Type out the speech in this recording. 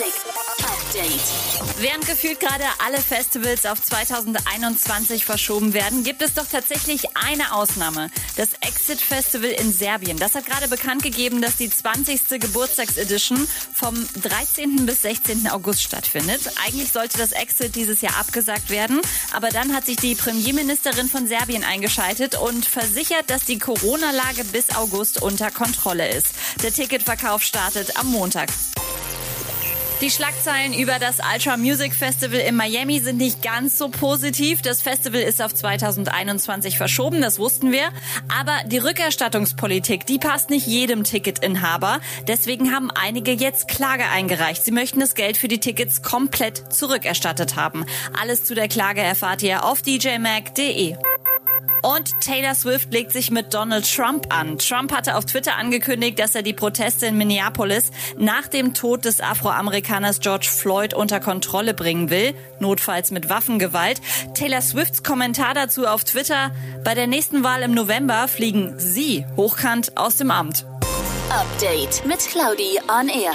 Update. Während gefühlt gerade alle Festivals auf 2021 verschoben werden, gibt es doch tatsächlich eine Ausnahme. Das Exit Festival in Serbien. Das hat gerade bekannt gegeben, dass die 20. Geburtstagsedition vom 13. bis 16. August stattfindet. Eigentlich sollte das Exit dieses Jahr abgesagt werden, aber dann hat sich die Premierministerin von Serbien eingeschaltet und versichert, dass die Corona-Lage bis August unter Kontrolle ist. Der Ticketverkauf startet am Montag. Die Schlagzeilen über das Ultra Music Festival in Miami sind nicht ganz so positiv. Das Festival ist auf 2021 verschoben, das wussten wir. Aber die Rückerstattungspolitik, die passt nicht jedem Ticketinhaber. Deswegen haben einige jetzt Klage eingereicht. Sie möchten das Geld für die Tickets komplett zurückerstattet haben. Alles zu der Klage erfahrt ihr auf djmag.de. Und Taylor Swift legt sich mit Donald Trump an. Trump hatte auf Twitter angekündigt, dass er die Proteste in Minneapolis nach dem Tod des Afroamerikaners George Floyd unter Kontrolle bringen will, notfalls mit Waffengewalt. Taylor Swifts Kommentar dazu auf Twitter, bei der nächsten Wahl im November fliegen Sie hochkant aus dem Amt. Update mit Claudi on Air.